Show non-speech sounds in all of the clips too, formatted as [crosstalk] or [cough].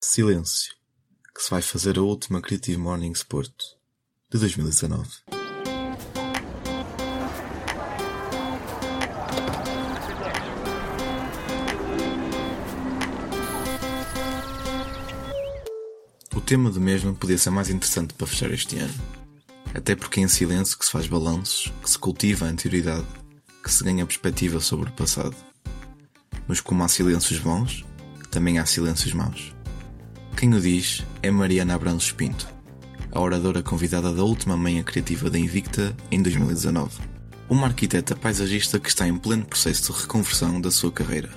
Silêncio, que se vai fazer a última Creative Morning Sport de 2019. O tema do mesmo podia ser mais interessante para fechar este ano. Até porque é em silêncio que se faz balanços, que se cultiva a anterioridade, que se ganha perspectiva sobre o passado. Mas como há silêncios bons, também há silêncios maus. Quem o diz é Mariana Abranços Pinto, a oradora convidada da última manhã criativa da Invicta em 2019. Uma arquiteta paisagista que está em pleno processo de reconversão da sua carreira.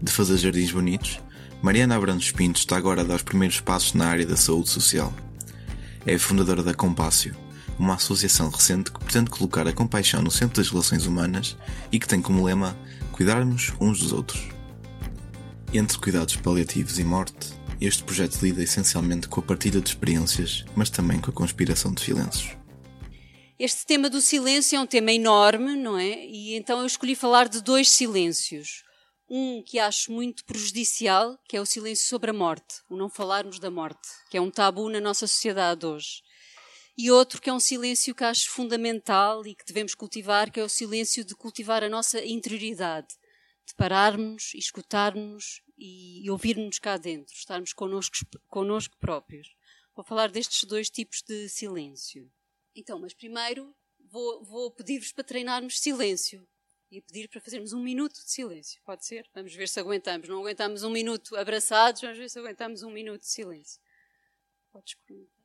De fazer jardins bonitos, Mariana Abrantes Pinto está agora a dar os primeiros passos na área da saúde social. É fundadora da Compácio, uma associação recente que pretende colocar a compaixão no centro das relações humanas e que tem como lema cuidarmos uns dos outros. Entre cuidados paliativos e morte, este projeto lida essencialmente com a partilha de experiências, mas também com a conspiração de silêncios. Este tema do silêncio é um tema enorme, não é? E então eu escolhi falar de dois silêncios. Um que acho muito prejudicial, que é o silêncio sobre a morte, o não falarmos da morte, que é um tabu na nossa sociedade hoje. E outro que é um silêncio que acho fundamental e que devemos cultivar, que é o silêncio de cultivar a nossa interioridade, de pararmos, escutarmos e, ouvirmos cá dentro, estarmos connosco, connosco próprios. Vou falar destes dois tipos de silêncio. Então, mas primeiro vou, vou pedir-vos para treinarmos silêncio e pedir para fazermos um minuto de silêncio. Pode ser? Vamos ver se aguentamos. Não aguentamos um minuto abraçados, vamos ver se aguentamos um minuto de silêncio. Podes comentar.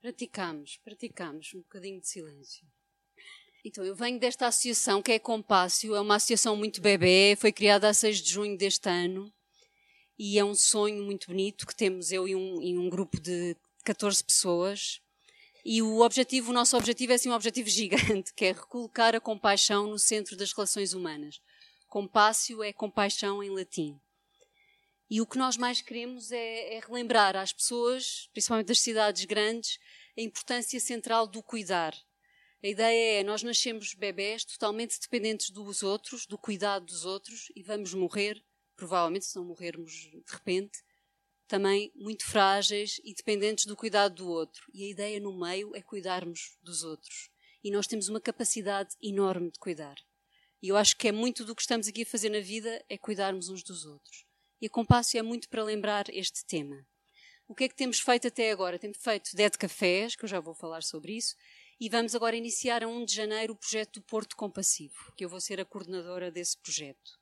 Praticamos, praticamos um bocadinho de silêncio. Então, eu venho desta associação que é Compácio, é uma associação muito bebê, foi criada a 6 de junho deste ano e é um sonho muito bonito que temos eu e um, e um grupo de 14 pessoas. E o objetivo, o nosso objetivo é assim um objetivo [laughs] gigante, que é recolocar a compaixão no centro das relações humanas. Compácio é compaixão em latim. E o que nós mais queremos é, é, relembrar às pessoas, principalmente das cidades grandes, a importância central do cuidar. A ideia é, nós nascemos bebés totalmente dependentes dos outros, do cuidado dos outros, e vamos morrer, provavelmente, se não morrermos de repente, também muito frágeis e dependentes do cuidado do outro. E a ideia no meio é cuidarmos dos outros. E nós temos uma capacidade enorme de cuidar. E eu acho que é muito do que estamos aqui a fazer na vida, é cuidarmos uns dos outros. E a Compácio é muito para lembrar este tema. O que é que temos feito até agora? Temos feito 10 cafés, que eu já vou falar sobre isso, e vamos agora iniciar a 1 de janeiro o projeto do Porto Compassivo, que eu vou ser a coordenadora desse projeto.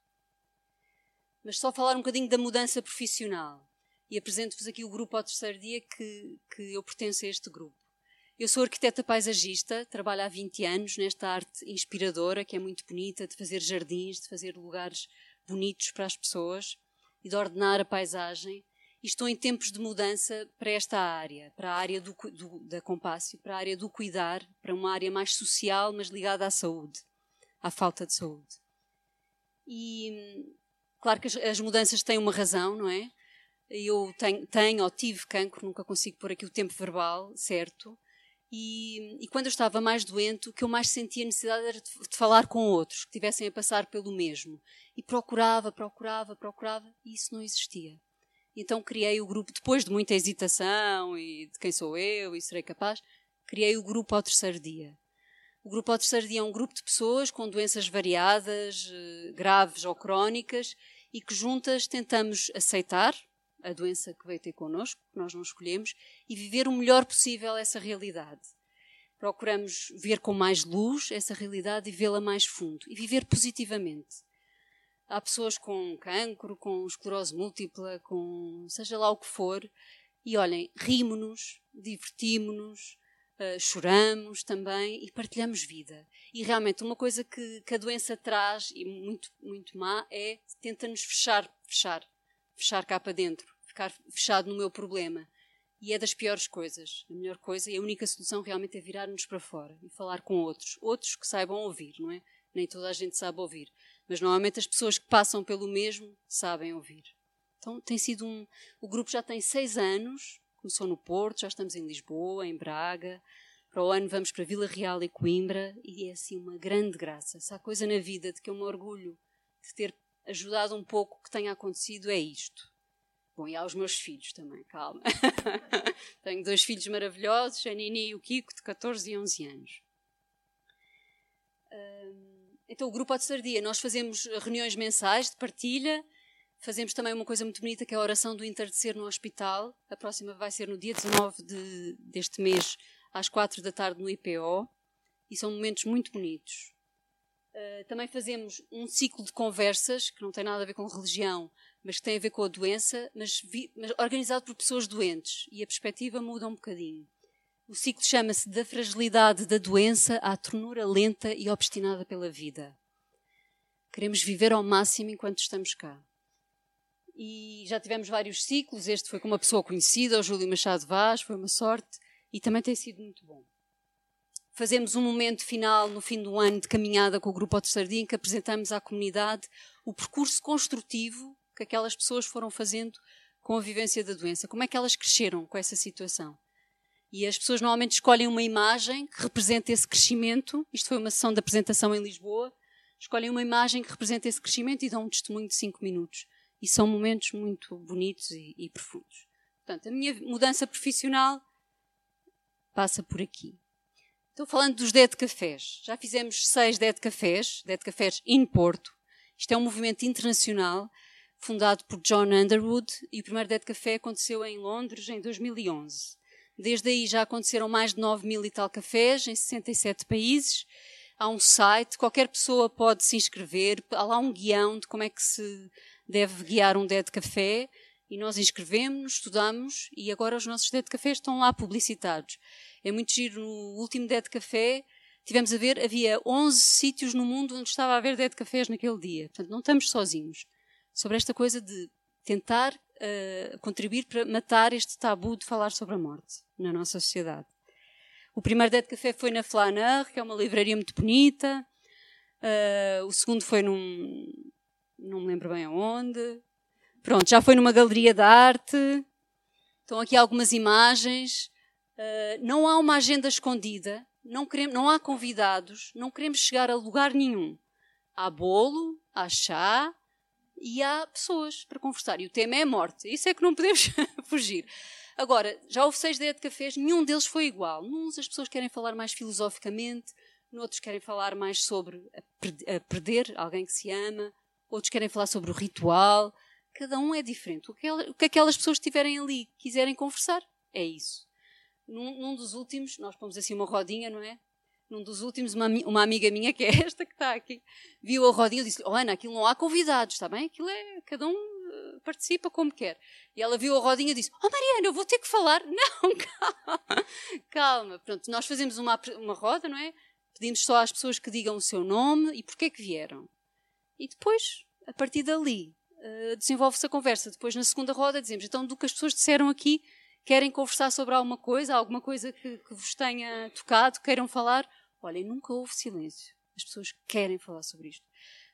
Mas só falar um bocadinho da mudança profissional. E apresento-vos aqui o grupo ao terceiro dia que, que eu pertenço a este grupo. Eu sou arquiteta paisagista, trabalho há 20 anos nesta arte inspiradora, que é muito bonita, de fazer jardins, de fazer lugares bonitos para as pessoas e de ordenar a paisagem. E estou em tempos de mudança para esta área, para a área do, do, da compácio, para a área do cuidar, para uma área mais social, mas ligada à saúde, à falta de saúde. E claro que as, as mudanças têm uma razão, não é? Eu tenho, tenho ou tive cancro, nunca consigo pôr aqui o tempo verbal certo. E, e, quando eu estava mais doente, o que eu mais sentia necessidade era de, de, falar com outros que estivessem a passar pelo mesmo. E procurava, procurava, procurava, e isso não existia. Então criei o grupo, depois de muita hesitação e de quem sou eu e serei capaz, criei o grupo ao terceiro dia. O grupo ao terceiro dia é um grupo de pessoas com doenças variadas, eh, graves ou crónicas, e que juntas tentamos aceitar a doença que veio ter connosco, que nós não escolhemos, e viver o melhor possível essa realidade. Procuramos ver com mais luz essa realidade e vê-la mais fundo e viver positivamente. Há pessoas com cancro, com esclerose múltipla, com seja lá o que for, e olhem, rimos-nos, divertimos-nos, uh, choramos também e partilhamos vida. E realmente uma coisa que, que a doença traz, e muito, muito má, é tenta-nos fechar, fechar, fechar cá para dentro, ficar fechado no meu problema. E é das piores coisas. A melhor coisa e a única solução realmente é virar-nos para fora e falar com outros. Outros que saibam ouvir, não é? Nem toda a gente sabe ouvir. Mas normalmente as pessoas que passam pelo mesmo sabem ouvir. Então tem sido um. O grupo já tem seis anos, começou no Porto, já estamos em Lisboa, em Braga. Para o ano vamos para Vila Real e Coimbra e é assim uma grande graça. Se há coisa na vida de que eu me orgulho de ter ajudado um pouco o que tenha acontecido, é isto. Bom, e aos meus filhos também, calma. [laughs] Tenho dois filhos maravilhosos, a Nini e o Kiko, de 14 e 11 anos. Então, o Grupo Dia, nós fazemos reuniões mensais de partilha, fazemos também uma coisa muito bonita que é a oração do entardecer no hospital. A próxima vai ser no dia 19 de, deste mês, às 4 da tarde, no IPO. E são momentos muito bonitos. Uh, também fazemos um ciclo de conversas, que não tem nada a ver com religião, mas que tem a ver com a doença, mas, vi, mas organizado por pessoas doentes. E a perspectiva muda um bocadinho. O ciclo chama-se Da fragilidade da doença à ternura lenta e obstinada pela vida. Queremos viver ao máximo enquanto estamos cá. E já tivemos vários ciclos. Este foi com uma pessoa conhecida, o Júlio Machado Vaz, foi uma sorte e também tem sido muito bom. Fazemos um momento final no fim do ano de caminhada com o Grupo Outro Sardim, que apresentamos à comunidade o percurso construtivo que aquelas pessoas foram fazendo com a vivência da doença. Como é que elas cresceram com essa situação? E as pessoas normalmente escolhem uma imagem que representa esse crescimento. Isto foi uma sessão de apresentação em Lisboa. Escolhem uma imagem que representa esse crescimento e dão um testemunho de cinco minutos. E são momentos muito bonitos e, e profundos. Portanto, a minha mudança profissional passa por aqui. Estou falando dos Dead Cafés. Já fizemos seis Dead Cafés, Dead Cafés in Porto. Isto é um movimento internacional fundado por John Underwood, e o primeiro Dead Café aconteceu em Londres em 2011. Desde aí já aconteceram mais de 9 mil e tal cafés em 67 países. Há um site, qualquer pessoa pode se inscrever, há lá um guião de como é que se deve guiar um Dead Café, e nós inscrevemos, estudamos, e agora os nossos Dead Cafés estão lá publicitados. É muito giro, no último Dead Café, tivemos a ver, havia 11 sítios no mundo onde estava a haver Dead Cafés naquele dia. Portanto, não estamos sozinhos sobre esta coisa de tentar uh, contribuir para matar este tabu de falar sobre a morte na nossa sociedade. O primeiro Dead Café foi na Flaneur, que é uma livraria muito bonita. Uh, o segundo foi num. não me lembro bem aonde. Pronto, já foi numa galeria de arte. Estão aqui algumas imagens. Uh, não há uma agenda escondida. Não, queremos, não há convidados. Não queremos chegar a lugar nenhum. Há bolo, há chá, e há pessoas para conversar. E o tema é a morte. Isso é que não podemos [laughs] fugir. Agora, já houve seis de cafés, nenhum deles foi igual. Nuns as pessoas querem falar mais filosoficamente, noutros querem falar mais sobre a perder alguém que se ama, outros querem falar sobre o ritual. Cada um é diferente. O que aquelas pessoas tiverem ali quiserem conversar, é isso. Num, num dos últimos, nós pomos assim uma rodinha, não é? num dos últimos, uma, uma, amiga minha, que é [laughs] esta que está aqui, viu a rodinha e disse: Oh, Ana, aquilo não há convidados, está bem? Aquilo é. Cada um uh, participa como quer. E ela viu a rodinha e disse: Oh, Mariana, eu vou ter que falar. [laughs] Não, calma. calma. Pronto, nós fazemos uma, uma roda, não é? Pedimos só às pessoas que digam o seu nome e porquê que vieram. E depois, a partir dali, uh, desenvolve-se a conversa. Depois, na segunda roda, dizemos: Então, do que as pessoas disseram aqui, querem conversar sobre alguma coisa, alguma coisa que, que vos tenha tocado, queiram falar? Olhem, nunca houve silêncio. As pessoas querem falar sobre isto.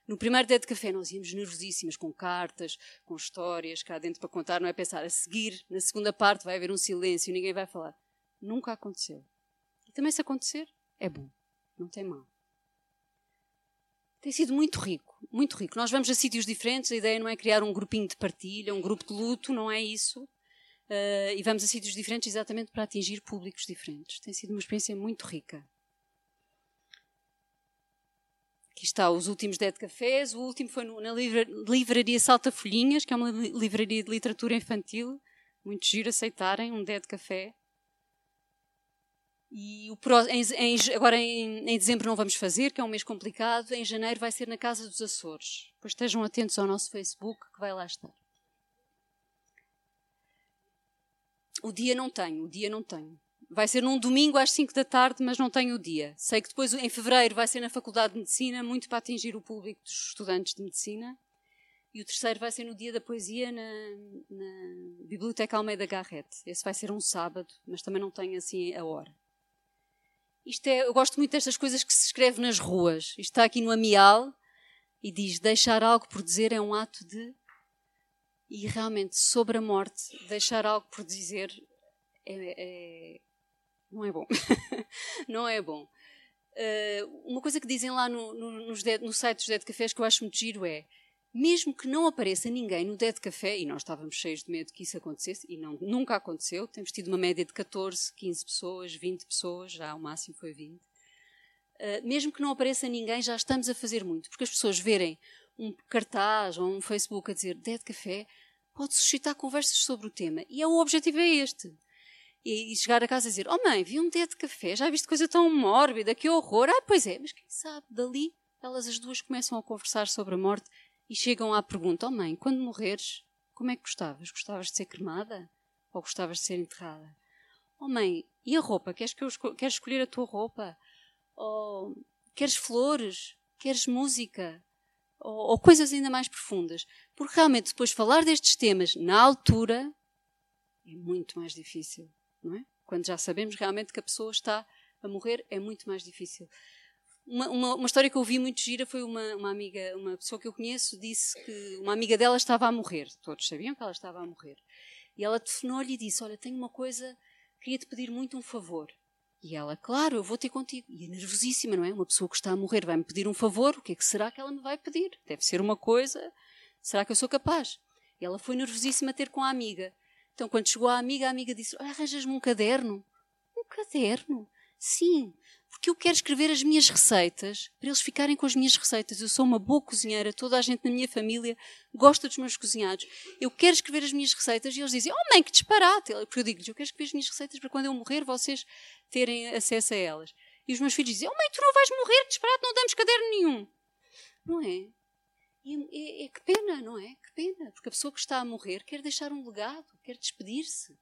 No primeiro dia de café nós íamos nervosíssimas, com cartas, com histórias cá dentro para contar, não é pensar a seguir, na segunda parte vai haver um silêncio, ninguém vai falar. Nunca aconteceu. E também se acontecer, é bom. Não tem mal. Tem sido muito rico, muito rico. Nós vamos a sítios diferentes, a ideia não é criar um grupinho de partilha, um grupo de luto, não é isso. Uh, e vamos a sítios diferentes exatamente para atingir públicos diferentes. Tem sido uma experiência muito rica. Aqui está os últimos Dead Cafés. O último foi na livraria Salta Folhinhas, que é uma livraria de literatura infantil. Muito giro aceitarem um Dead Café. E o, em, em, agora em, em, dezembro não vamos fazer, que é um mês complicado. Em janeiro vai ser na Casa dos Açores. Pois estejam atentos ao nosso Facebook, que vai lá estar. O dia não tenho, o dia não tenho. Vai ser num domingo às 5 da tarde, mas não tenho o dia. Sei que depois, em fevereiro, vai ser na Faculdade de Medicina, muito para atingir o público dos estudantes de Medicina. E o terceiro vai ser no dia da poesia na, na Biblioteca Almeida Garrett. Esse vai ser um sábado, mas também não tenho assim a hora. Isto é, eu gosto muito destas coisas que se escreve nas ruas. Isto está aqui no Amial e diz: deixar algo por dizer é um ato de. E realmente, sobre a morte, deixar algo por dizer é, é não é bom. [laughs] não é bom. Uh, uma coisa que dizem lá no, no, no site dos Dead Cafés que eu acho muito giro é mesmo que não apareça ninguém no Dead Café, e nós estávamos cheios de medo que isso acontecesse, e não, nunca aconteceu, temos tido uma média de 14, 15 pessoas, 20 pessoas, já o máximo foi 20. Uh, ah, mesmo que não apareça ninguém, já estamos a fazer muito, porque as pessoas verem um cartaz ou um Facebook a dizer Dead Café pode suscitar conversas sobre o tema. E é, o objetivo é este e, chegar a casa e dizer: Oh mãe, vi um dia de café, já viste coisa tão mórbida, que horror. Ah, pois é, mas quem sabe, dali elas as duas começam a conversar sobre a morte e chegam à pergunta: Oh mãe, quando morreres, como é que gostavas? Gostavas de ser cremada? Ou gostavas de ser enterrada? Oh mãe, e a roupa? Queres, que eu esco queres escolher a tua roupa? Ou queres flores? Queres música? Ou, ou coisas ainda mais profundas? Porque realmente depois falar destes temas na altura é muito mais difícil não é? Quando já sabemos realmente que a pessoa está a morrer, é muito mais difícil. Uma, uma, uma história que eu ouvi muito gira foi uma, uma, amiga, uma pessoa que eu conheço, disse que uma amiga dela estava a morrer. Todos sabiam que ela estava a morrer. E ela telefonou-lhe e disse: Olha, tenho uma coisa, queria te pedir muito um favor. E ela, claro, eu vou ter contigo. E é nervosíssima, não é? Uma pessoa que está a morrer vai-me pedir um favor, o que é que será que ela me vai pedir? Deve ser uma coisa, será que eu sou capaz? E ela foi nervosíssima a ter com a amiga. Então, quando chegou a amiga, a amiga disse: Arranjas-me um caderno? Um caderno? Sim, porque eu quero escrever as minhas receitas para eles ficarem com as minhas receitas. Eu sou uma boa cozinheira, toda a gente na minha família gosta dos meus cozinhados. Eu quero escrever as minhas receitas e eles dizem: Oh, mãe, que disparate! Porque eu digo-lhes: Eu quero escrever as minhas receitas para quando eu morrer vocês terem acesso a elas. E os meus filhos dizem: Oh, mãe, tu não vais morrer, disparate, não damos caderno nenhum. Não é? É, é, é, que pena, não é? Que pena, porque a pessoa que está a morrer quer deixar um legado, quer despedir-se.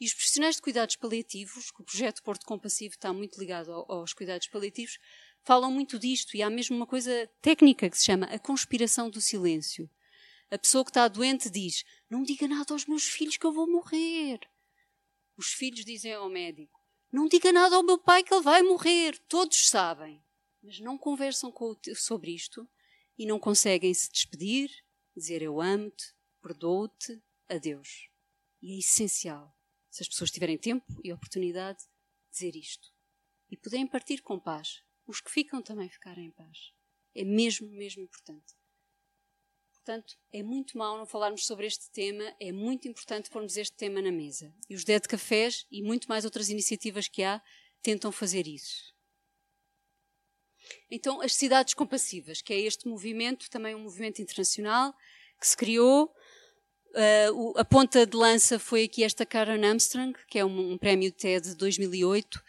E os profissionais de cuidados paliativos, que o projeto Porto Compassivo está muito ligado aos cuidados paliativos, falam muito disto. E há mesmo uma coisa técnica que se chama a conspiração do silêncio. A pessoa que está doente diz: Não diga nada aos meus filhos que eu vou morrer. Os filhos dizem ao médico: Não diga nada ao meu pai que ele vai morrer. Todos sabem. Mas não conversam sobre isto e não conseguem se despedir, dizer eu amo-te, perdoo-te, adeus. E é essencial, se as pessoas tiverem tempo e oportunidade, dizer isto. E poderem partir com paz. Os que ficam também ficarem em paz. É mesmo, mesmo importante. Portanto, é muito mal não falarmos sobre este tema, é muito importante pormos este tema na mesa. E os Dead Cafés e muito mais outras iniciativas que há tentam fazer isso. Então, as cidades compassivas, que é este movimento, também um movimento internacional, que se criou. Uh, a ponta de lança foi aqui esta Karen Armstrong, que é um, um prémio TED de 2008,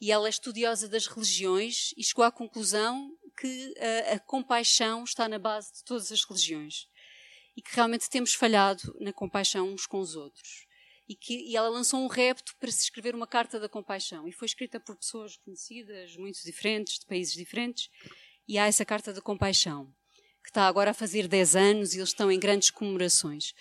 e ela é estudiosa das religiões e chegou à conclusão que a, a compaixão está na base de todas as religiões e que realmente temos falhado na compaixão uns com os outros e, que, e ela lançou um repto para se escrever uma carta da compaixão. E foi escrita por pessoas conhecidas, muito diferentes, de países diferentes. E há essa carta da compaixão, que está agora a fazer 10 anos e eles estão em grandes comemorações.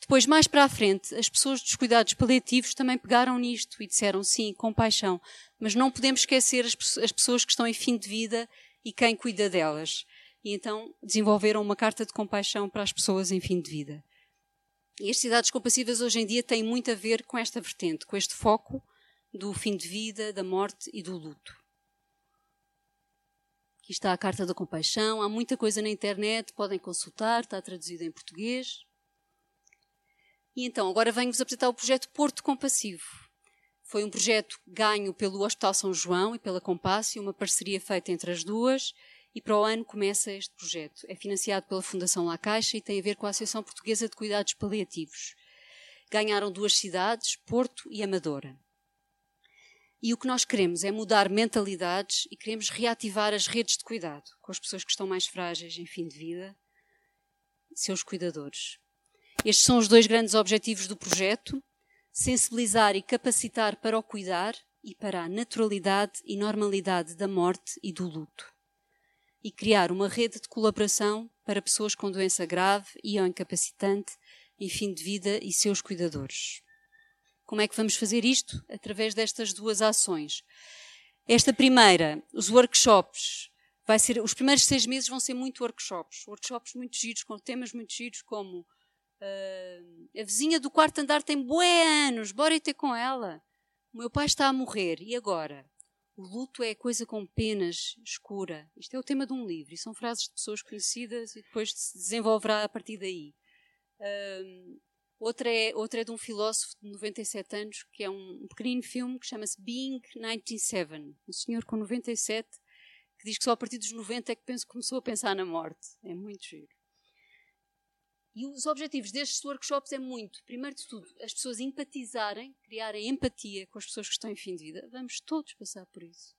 Depois, mais para a frente, as pessoas dos cuidados paliativos também pegaram nisto e disseram sim, compaixão. Mas não podemos esquecer as, as pessoas que estão em fim de vida e quem cuida delas. E então desenvolveram uma carta de compaixão para as pessoas em fim de vida. E as cidades compassivas hoje em dia têm muito a ver com esta vertente, com este foco do fim de vida, da morte e do luto. Aqui está a Carta da Compaixão, há muita coisa na internet, podem consultar, está traduzida em português. E então, agora venho-vos apresentar o projeto Porto Compassivo. Foi um projeto ganho pelo Hospital São João e pela Compássio, uma parceria feita entre as duas, e para o ano começa este projeto. É financiado pela Fundação La Caixa e tem a ver com a Associação Portuguesa de Cuidados Paliativos. Ganharam duas cidades, Porto e Amadora. E o que nós queremos é mudar mentalidades e queremos reativar as redes de cuidado com as pessoas que estão mais frágeis em fim de vida, seus cuidadores. Estes são os dois grandes objetivos do projeto: sensibilizar e capacitar para o cuidar e para a naturalidade e normalidade da morte e do luto. E criar uma rede de colaboração para pessoas com doença grave e ou incapacitante em fim de vida e seus cuidadores. Como é que vamos fazer isto? Através destas duas ações. Esta primeira, os workshops, vai ser, os primeiros seis meses vão ser muito workshops. Workshops muito giros, com temas muito giros, como uh, a vizinha do quarto andar tem bué anos, bora ir ter com ela. O meu pai está a morrer, e agora? O luto é coisa com penas, escura. Isto é o tema de um livro, e são frases de pessoas conhecidas, e depois se desenvolverá a partir daí. Uh, Outra é, outra é de um filósofo de 97 anos, que é um, um pequenino filme que chama-se Being 97. Um senhor com 97 que diz que só a partir dos 90 é que penso, começou a pensar na morte. É muito giro. E os objetivos destes workshops é muito, primeiro de tudo, as pessoas empatizarem, criarem empatia com as pessoas que estão em fim de vida. Vamos todos passar por isso.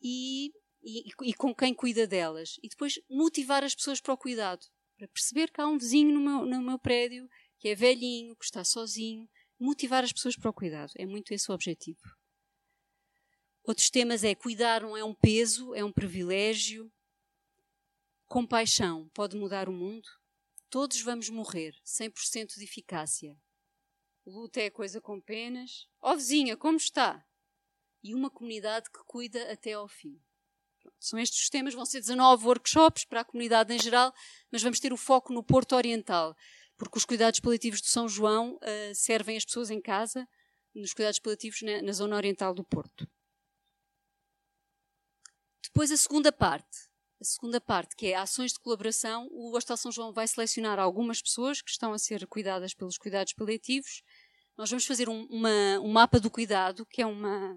E, e, e com quem cuida delas. E depois motivar as pessoas para o cuidado. Para perceber que há um vizinho no meu, no meu prédio que é velhinho, que está sozinho, motivar as pessoas para o cuidado. É muito esse o objetivo. Outros temas é cuidar não é um peso, é um privilégio. Compaixão pode mudar o mundo. Todos vamos morrer, 100% de eficácia. O luto é coisa com penas. Ó oh, vizinha, como está? E uma comunidade que cuida até ao fim. Pronto, são estes os temas, vão ser 19 workshops para a comunidade em geral, mas vamos ter o foco no Porto Oriental porque os cuidados paliativos de São João uh, servem as pessoas em casa, nos cuidados paliativos na, na, zona oriental do Porto. Depois a segunda parte, a segunda parte que é ações de colaboração, o Hostal São João vai selecionar algumas pessoas que estão a ser cuidadas pelos cuidados paliativos. Nós vamos fazer um, uma, um mapa do cuidado, que é uma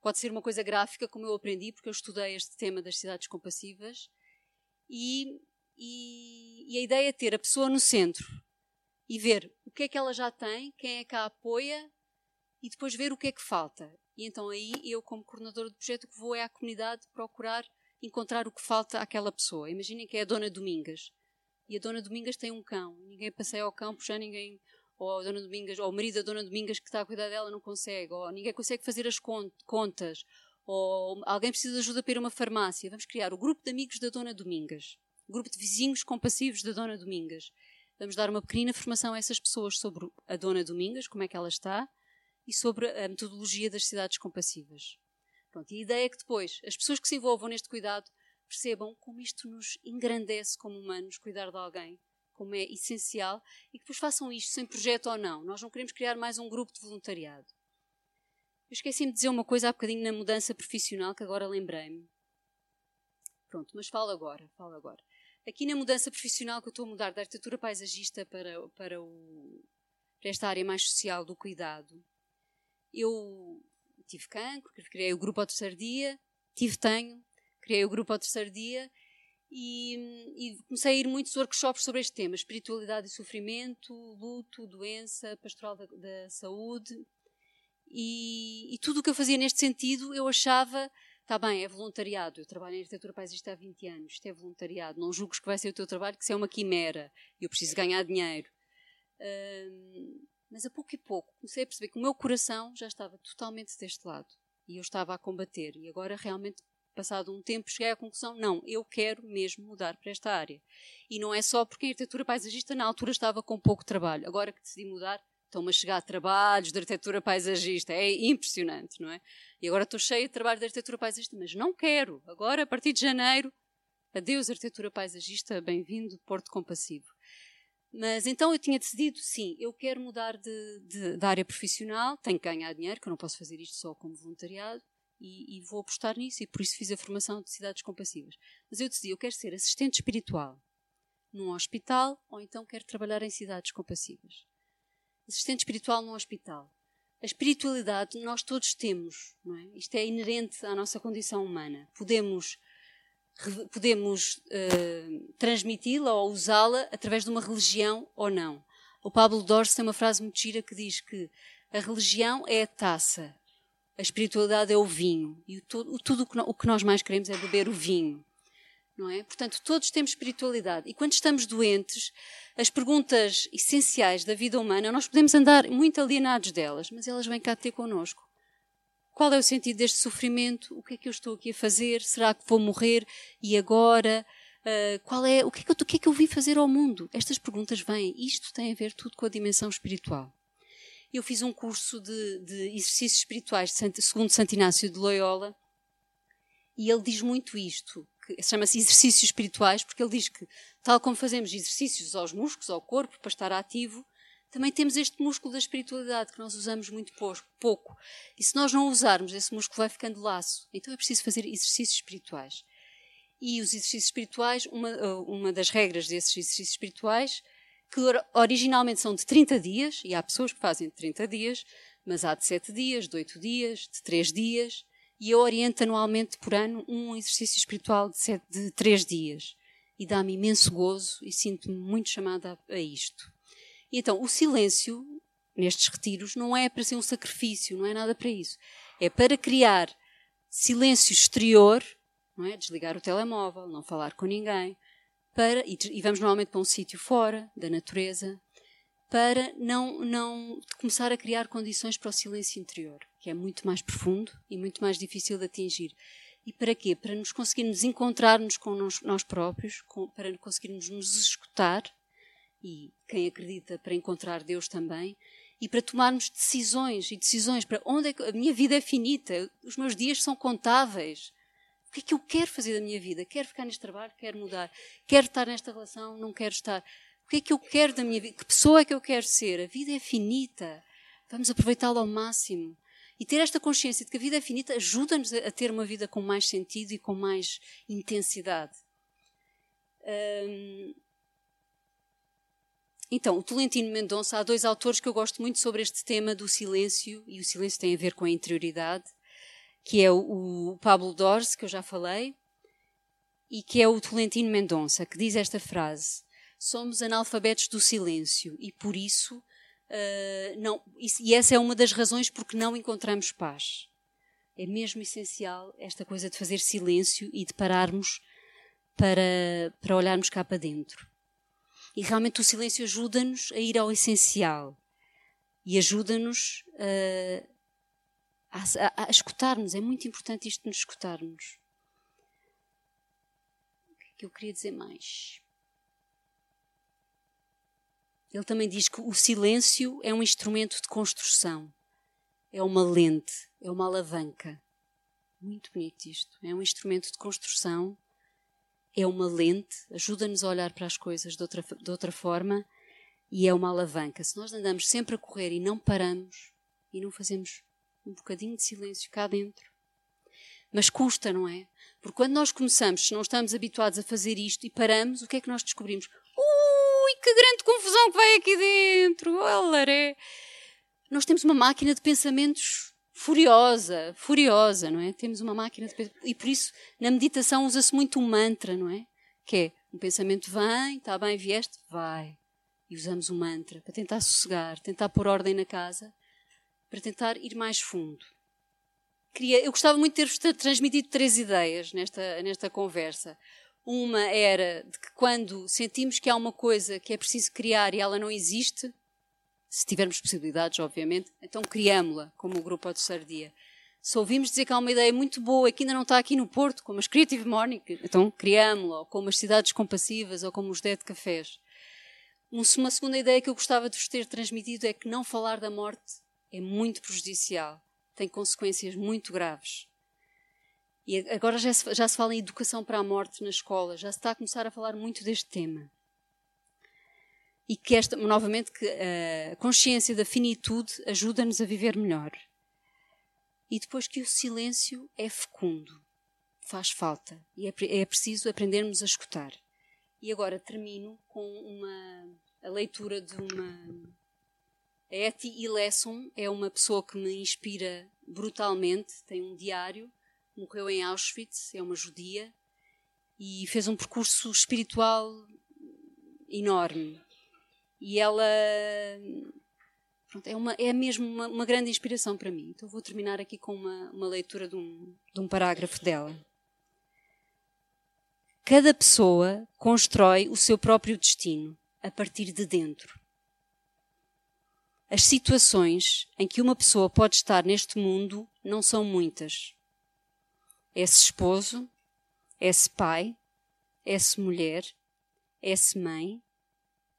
pode ser uma coisa gráfica, como eu aprendi, porque eu estudei este tema das cidades compassivas. E, e, e a ideia é ter a pessoa no centro, e ver o que é que ela já tem, quem é que a apoia e depois ver o que é que falta. E então aí eu, como coordenadora do projeto, que vou é à comunidade procurar encontrar o que falta àquela pessoa. Imaginem que é a Dona Domingas. E a Dona Domingas tem um cão. Ninguém passeia ao cão, porque já ninguém. Ou a Dona Domingas, ou o marido da Dona Domingas que está a cuidar dela não consegue. Ou ninguém consegue fazer as contas. Ou alguém precisa de ajuda para ir a uma farmácia. Vamos criar o grupo de amigos da Dona Domingas. O grupo de vizinhos compassivos da Dona Domingas. Vamos dar uma pequena formação a essas pessoas sobre a Dona Domingas, como é que ela está, e sobre a metodologia das cidades compassivas. Pronto, e a ideia é que depois as pessoas que se envolvam neste cuidado percebam como isto nos engrandece como humanos, cuidar de alguém, como é essencial, e que depois façam isto sem projeto ou não. Nós não queremos criar mais um grupo de voluntariado. Eu esqueci-me de dizer uma coisa há bocadinho na mudança profissional que agora lembrei-me. Pronto, mas falo agora, falo agora. Aqui na mudança profissional que eu estou a mudar da arquitetura paisagista para, para, o, para esta área mais social do cuidado, eu tive cancro, criei o grupo ao terceiro dia, tive tenho, criei o grupo ao terceiro dia e, e, comecei a ir muitos workshops sobre este tema, espiritualidade e sofrimento, luto, doença, pastoral da, da saúde e, e tudo o que eu fazia neste sentido eu achava Está bem, é voluntariado. Eu trabalho em arquitetura paisagista há 20 anos. Isto é voluntariado. Não julgo que vai ser o teu trabalho, que isso é uma quimera. Eu preciso ganhar dinheiro. Mas a pouco e pouco comecei a perceber que o meu coração já estava totalmente deste lado. E eu estava a combater. E agora, realmente, passado um tempo, cheguei à conclusão: não, eu quero mesmo mudar para esta área. E não é só porque a arquitetura paisagista na altura estava com pouco trabalho. Agora que decidi mudar, estão-me a chegar trabalhos de arquitetura paisagista. É impressionante, não é? E agora estou cheia de trabalho de arquitetura paisagista, mas não quero. Agora, a partir de janeiro, adeus arquitetura paisagista, bem-vindo, Porto Compassivo. Mas então eu tinha decidido, sim, eu quero mudar de, de, de, área profissional, tenho que ganhar dinheiro, que eu não posso fazer isto só como voluntariado, e, e, vou apostar nisso, e por isso fiz a formação de cidades compassivas. Mas eu decidi, eu quero ser assistente espiritual num hospital, ou então quero trabalhar em cidades compassivas assistente espiritual num hospital. A espiritualidade nós todos temos, não é? Isto é inerente à nossa condição humana. Podemos podemos uh, transmiti-la ou usá-la através de uma religião ou não. O Pablo Dorse tem uma frase muito gira que diz que a religião é a taça, a espiritualidade é o vinho e o, tudo, tudo o que nós mais queremos é beber o vinho. Não é? Portanto, todos temos espiritualidade. E quando estamos doentes, as perguntas essenciais da vida humana, nós podemos andar muito alienados delas, mas elas vêm cá ter connosco. Qual é o sentido deste sofrimento? O que é que eu estou aqui a fazer? Será que vou morrer? E agora? Uh, qual é, o, que é que eu, o que é que eu vim fazer ao mundo? Estas perguntas vêm. Isto tem a ver tudo com a dimensão espiritual. Eu fiz um curso de, de exercícios espirituais segundo Santo Inácio de Loyola e ele diz muito isto, que chama-se exercícios espirituais, porque ele diz que, tal como fazemos exercícios aos músculos, ao corpo, para estar ativo, também temos este músculo da espiritualidade que nós usamos muito pouco. E se nós não usarmos, esse músculo vai ficando laço. Então é preciso fazer exercícios espirituais. E os exercícios espirituais, uma, uma das regras desses exercícios espirituais, que originalmente são de 30 dias, e há pessoas que fazem de 30 dias, mas há de 7 dias, de 8 dias, de 3 dias, e eu oriento anualmente por ano um exercício espiritual de, 7, de 3 dias. E dá-me imenso gozo e sinto-me muito chamada a, a isto. E então, o silêncio nestes retiros não é para ser um sacrifício, não é nada para isso. É para criar silêncio exterior, não é? Desligar o telemóvel, não falar com ninguém, para e, e vamos normalmente para um sítio fora da natureza, para não não começar a criar condições para o silêncio interior, que é muito mais profundo e muito mais difícil de atingir. E para quê? Para nos conseguirmos encontrarmos com nós, nós próprios, com, para conseguirmos nos escutar e quem acredita para encontrar Deus também, e para tomarmos decisões e decisões para onde é que a minha vida é finita, os meus dias são contáveis. O que é que eu quero fazer da minha vida? Quero ficar neste trabalho? Quero mudar? Quero estar nesta relação? Não quero estar? O que é que eu quero da minha vida? Que pessoa é que eu quero ser? A vida é finita. Vamos aproveitá-la ao máximo. E ter esta consciência de que a vida é finita ajuda-nos a ter uma vida com mais sentido e com mais intensidade. Hum, então, o Tolentino Mendonça, há dois autores que eu gosto muito sobre este tema do silêncio, e o silêncio tem a ver com a interioridade, que é o, Pablo Dors, que eu já falei, e que é o Tolentino Mendonça, que diz esta frase: Somos analfabetos do silêncio e por isso, uh, não, e essa é uma das razões porque não encontramos paz. É mesmo essencial esta coisa de fazer silêncio e de pararmos para, para olharmos cá para dentro. E realmente o silêncio ajuda-nos a ir ao essencial e ajuda-nos a, a, a escutar-nos. É muito importante isto de nos escutarmos. O que é que eu queria dizer mais? Ele também diz que o silêncio é um instrumento de construção, é uma lente, é uma alavanca. Muito bonito isto. É um instrumento de construção é uma lente, ajuda-nos a olhar para as coisas de outra, de outra forma e é uma alavanca. Se nós andamos sempre a correr e não paramos e não fazemos um bocadinho de silêncio cá dentro, mas custa, não é? Porque quando nós começamos, se não estamos habituados a fazer isto e paramos, o que é que nós descobrimos? Que grande confusão que vai aqui dentro! Olaré! Nós temos uma máquina de pensamentos furiosa, furiosa, não é? Temos uma máquina de e por isso na meditação usa-se muito um mantra, não é? Que é um pensamento vem, está bem, vieste, vai. E usamos o um mantra para tentar sossegar, tentar pôr ordem na casa, para tentar ir mais fundo. Queria, eu gostava muito de ter transmitido três ideias nesta, nesta conversa. Uma era de que quando sentimos que há uma coisa que é preciso criar e ela não existe, se tivermos possibilidades, obviamente, então criámo-la como o grupo ao terceiro dia. Se ouvimos dizer que há uma ideia muito boa e que ainda não está aqui no Porto, como as Creative Morning, então criámo-la, ou como as cidades compassivas, ou como os Dead Cafés. Uma segunda ideia que eu gostava de vos ter transmitido é que não falar da morte é muito prejudicial, tem consequências muito graves. E agora já se, já se fala em educação para a morte na escola, já se está a começar a falar muito deste tema e que esta, novamente, que a consciência da finitude ajuda-nos a viver melhor. E depois que o silêncio é fecundo, faz falta e é, é preciso aprendermos a escutar. E agora termino com uma a leitura de uma a Etty Ilesson é uma pessoa que me inspira brutalmente, tem um diário, morreu em Auschwitz, é uma judia e fez um percurso espiritual enorme. E ela pronto, é, uma, é mesmo uma, uma, grande inspiração para mim. Então vou terminar aqui com uma, uma leitura de um, de um parágrafo dela. Cada pessoa constrói o seu próprio destino a partir de dentro. As situações em que uma pessoa pode estar neste mundo não são muitas. É-se esposo, é-se pai, é-se mulher, é-se mãe,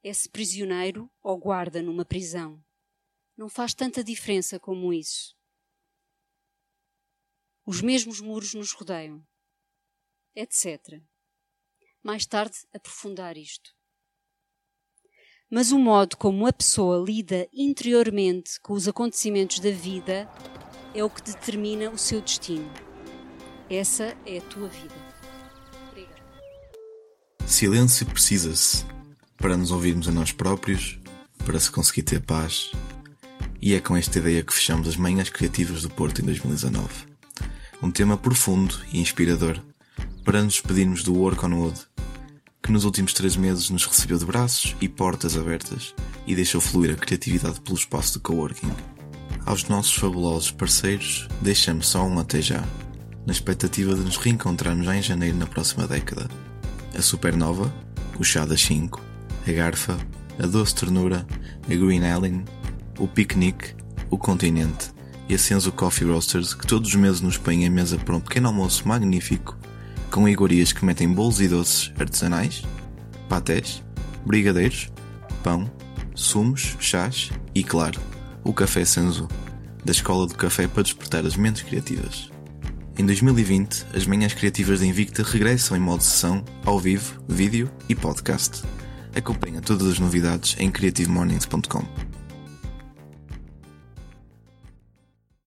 é-se prisioneiro ou guarda numa prisão. Não faz tanta diferença como isso. Os mesmos muros nos rodeiam, etc. Mais tarde aprofundar isto mas o modo como a pessoa lida interiormente com os acontecimentos da vida é o que determina o seu destino. Essa é a tua vida. Obrigada. Silêncio precisa-se para nos ouvirmos a nós próprios, para se conseguir ter paz. E é com esta ideia que fechamos as Manhãs Criativas do Porto em 2019. Um tema profundo e inspirador para nos despedirmos do Work on Wood que nos últimos três meses nos recebeu de braços e portas abertas e deixou fluir a criatividade pelo espaço de coworking. Aos nossos fabulosos parceiros, deixamos só um até já, na expectativa de nos reencontrarmos já em janeiro na próxima década. A Supernova, o Chá das 5, a Garfa, a Doce Ternura, a Green Allen, o Picnic, o Continente e a Senso Coffee Roasters que todos os meses nos põem em mesa para um pequeno almoço magnífico com iguarias que metem bolos e doces artesanais, patés, brigadeiros, pão, sumos, chás e, claro, o Café Sanzu, da Escola do Café para despertar as mentes criativas. Em 2020, as manhãs criativas da Invicta regressam em modo sessão, ao vivo, vídeo e podcast. Acompanha todas as novidades em creativemornings.com.